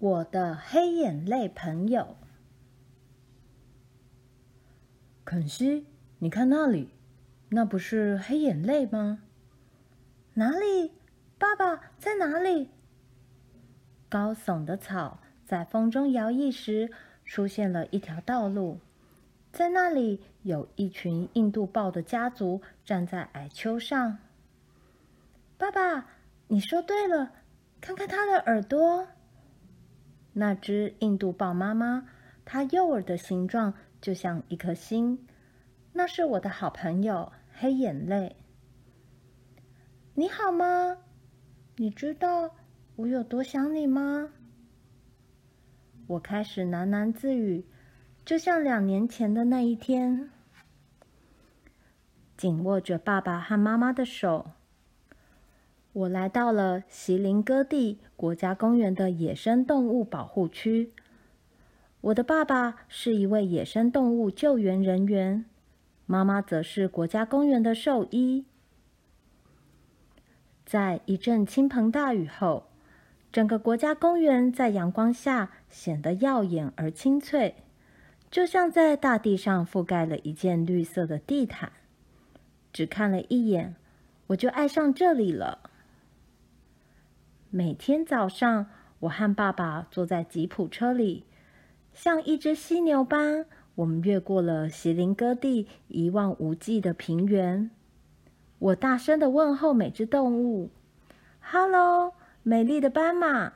我的黑眼泪朋友，肯西，你看那里，那不是黑眼泪吗？哪里？爸爸在哪里？高耸的草在风中摇曳时，出现了一条道路，在那里有一群印度豹的家族站在矮丘上。爸爸，你说对了，看看它的耳朵。那只印度豹妈妈，它右耳的形状就像一颗心。那是我的好朋友黑眼泪。你好吗？你知道我有多想你吗？我开始喃喃自语，就像两年前的那一天，紧握着爸爸和妈妈的手。我来到了席林戈地国家公园的野生动物保护区。我的爸爸是一位野生动物救援人员，妈妈则是国家公园的兽医。在一阵倾盆大雨后，整个国家公园在阳光下显得耀眼而清脆，就像在大地上覆盖了一件绿色的地毯。只看了一眼，我就爱上这里了。每天早上，我和爸爸坐在吉普车里，像一只犀牛般，我们越过了席林戈地一望无际的平原。我大声的问候每只动物：“Hello，美丽的斑马！啊，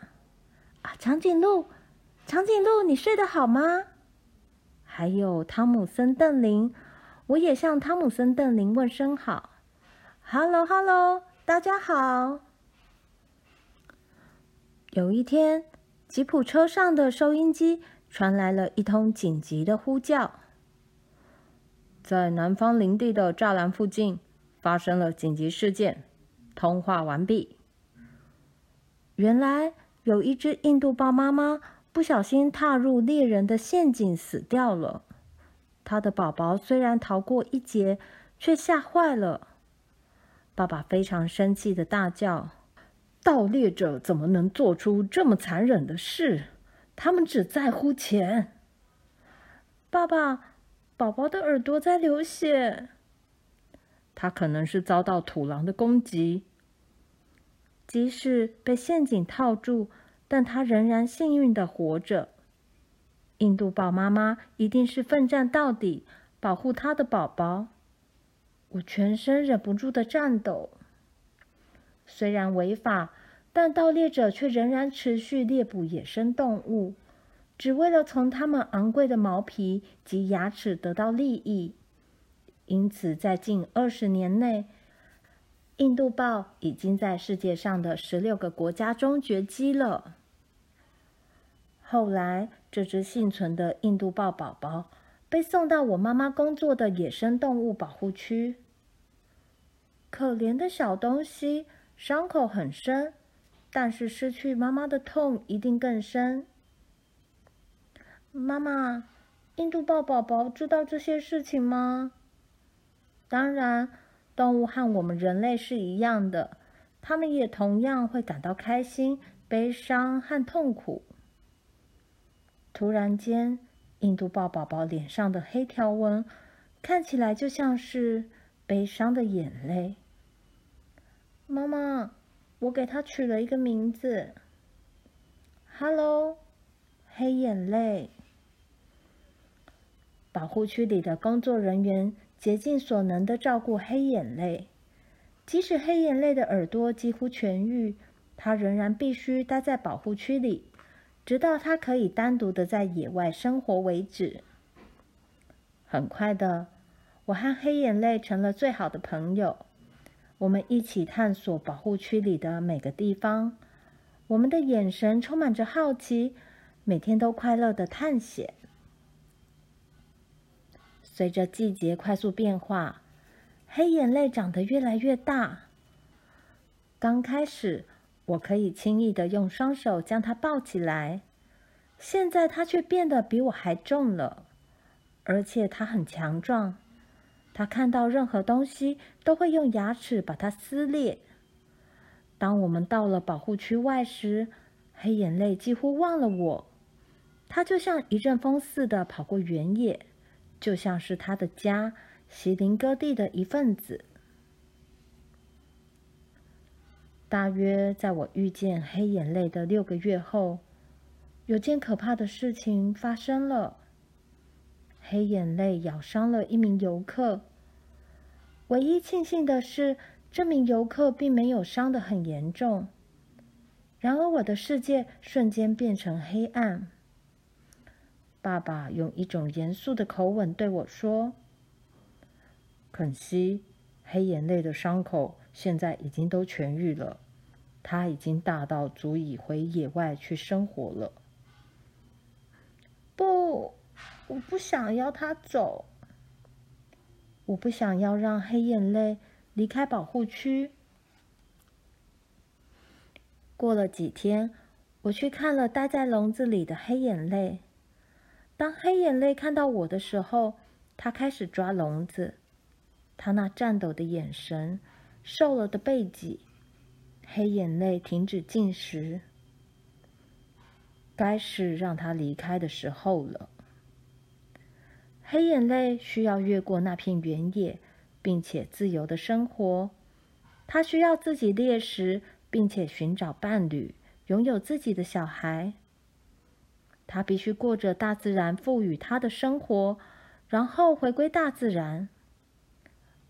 长颈鹿，长颈鹿，你睡得好吗？”还有汤姆森邓林，我也向汤姆森邓林问声好：“Hello，Hello，大家好。”有一天，吉普车上的收音机传来了一通紧急的呼叫：在南方林地的栅栏附近发生了紧急事件。通话完毕。原来有一只印度豹妈妈不小心踏入猎人的陷阱，死掉了。她的宝宝虽然逃过一劫，却吓坏了。爸爸非常生气的大叫。盗猎者怎么能做出这么残忍的事？他们只在乎钱。爸爸，宝宝的耳朵在流血。他可能是遭到土狼的攻击。即使被陷阱套住，但他仍然幸运地活着。印度豹妈妈一定是奋战到底，保护她的宝宝。我全身忍不住的颤抖。虽然违法，但盗猎者却仍然持续猎捕野生动物，只为了从它们昂贵的毛皮及牙齿得到利益。因此，在近二十年内，印度豹已经在世界上的十六个国家中绝迹了。后来，这只幸存的印度豹宝宝被送到我妈妈工作的野生动物保护区。可怜的小东西。伤口很深，但是失去妈妈的痛一定更深。妈妈，印度豹宝宝知道这些事情吗？当然，动物和我们人类是一样的，它们也同样会感到开心、悲伤和痛苦。突然间，印度豹宝宝脸上的黑条纹看起来就像是悲伤的眼泪。妈妈，我给它取了一个名字。Hello，黑眼泪。保护区里的工作人员竭尽所能的照顾黑眼泪，即使黑眼泪的耳朵几乎痊愈，它仍然必须待在保护区里，直到它可以单独的在野外生活为止。很快的，我和黑眼泪成了最好的朋友。我们一起探索保护区里的每个地方，我们的眼神充满着好奇，每天都快乐的探险。随着季节快速变化，黑眼泪长得越来越大。刚开始，我可以轻易的用双手将它抱起来，现在它却变得比我还重了，而且它很强壮。他看到任何东西都会用牙齿把它撕裂。当我们到了保护区外时，黑眼泪几乎忘了我，他就像一阵风似的跑过原野，就像是他的家，席林戈地的一份子。大约在我遇见黑眼泪的六个月后，有件可怕的事情发生了。黑眼泪咬伤了一名游客。唯一庆幸的是，这名游客并没有伤得很严重。然而，我的世界瞬间变成黑暗。爸爸用一种严肃的口吻对我说：“肯西，黑眼泪的伤口现在已经都痊愈了。”他已经大到足以回野外去生活了。不，我不想要他走。我不想要让黑眼泪离开保护区。过了几天，我去看了待在笼子里的黑眼泪。当黑眼泪看到我的时候，他开始抓笼子。他那颤抖的眼神，瘦了的背脊。黑眼泪停止进食，该是让他离开的时候了。黑眼泪需要越过那片原野，并且自由的生活。他需要自己猎食，并且寻找伴侣，拥有自己的小孩。他必须过着大自然赋予他的生活，然后回归大自然。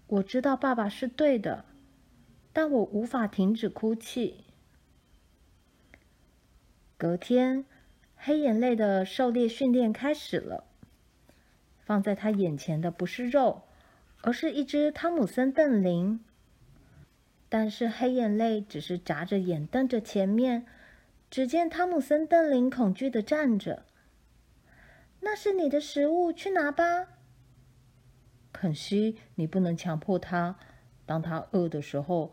我知道爸爸是对的。但我无法停止哭泣。隔天，黑眼泪的狩猎训练开始了。放在他眼前的不是肉，而是一只汤姆森瞪羚。但是黑眼泪只是眨着眼瞪着前面，只见汤姆森瞪羚恐惧的站着。那是你的食物，去拿吧。肯西，你不能强迫他。当他饿的时候。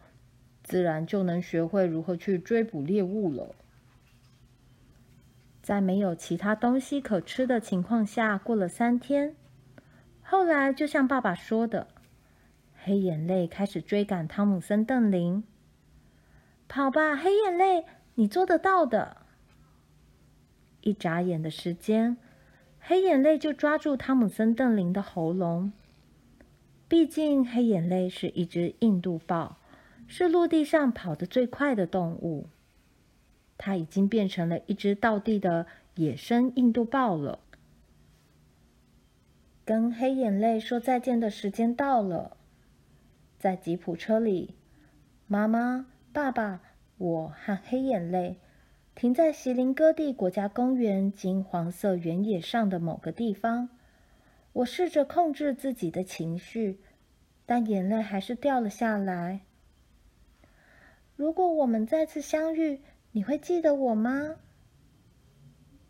自然就能学会如何去追捕猎物了。在没有其他东西可吃的情况下，过了三天，后来就像爸爸说的，黑眼泪开始追赶汤姆森邓林。跑吧，黑眼泪，你做得到的！一眨眼的时间，黑眼泪就抓住汤姆森邓林的喉咙。毕竟，黑眼泪是一只印度豹。是陆地上跑得最快的动物，它已经变成了一只倒地的野生印度豹了。跟黑眼泪说再见的时间到了，在吉普车里，妈妈、爸爸、我和黑眼泪停在席林戈地国家公园金黄色原野上的某个地方。我试着控制自己的情绪，但眼泪还是掉了下来。如果我们再次相遇，你会记得我吗？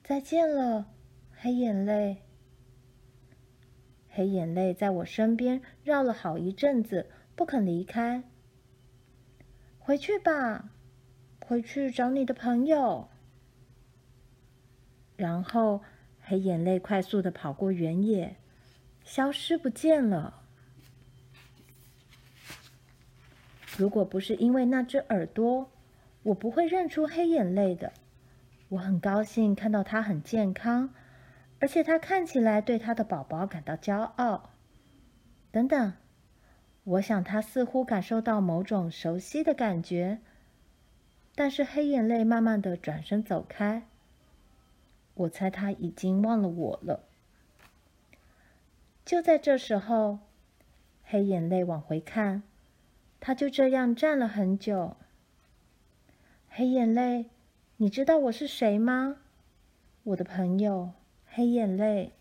再见了，黑眼泪。黑眼泪在我身边绕了好一阵子，不肯离开。回去吧，回去找你的朋友。然后，黑眼泪快速的跑过原野，消失不见了。如果不是因为那只耳朵，我不会认出黑眼泪的。我很高兴看到它很健康，而且它看起来对它的宝宝感到骄傲。等等，我想它似乎感受到某种熟悉的感觉。但是黑眼泪慢慢的转身走开。我猜它已经忘了我了。就在这时候，黑眼泪往回看。他就这样站了很久。黑眼泪，你知道我是谁吗？我的朋友，黑眼泪。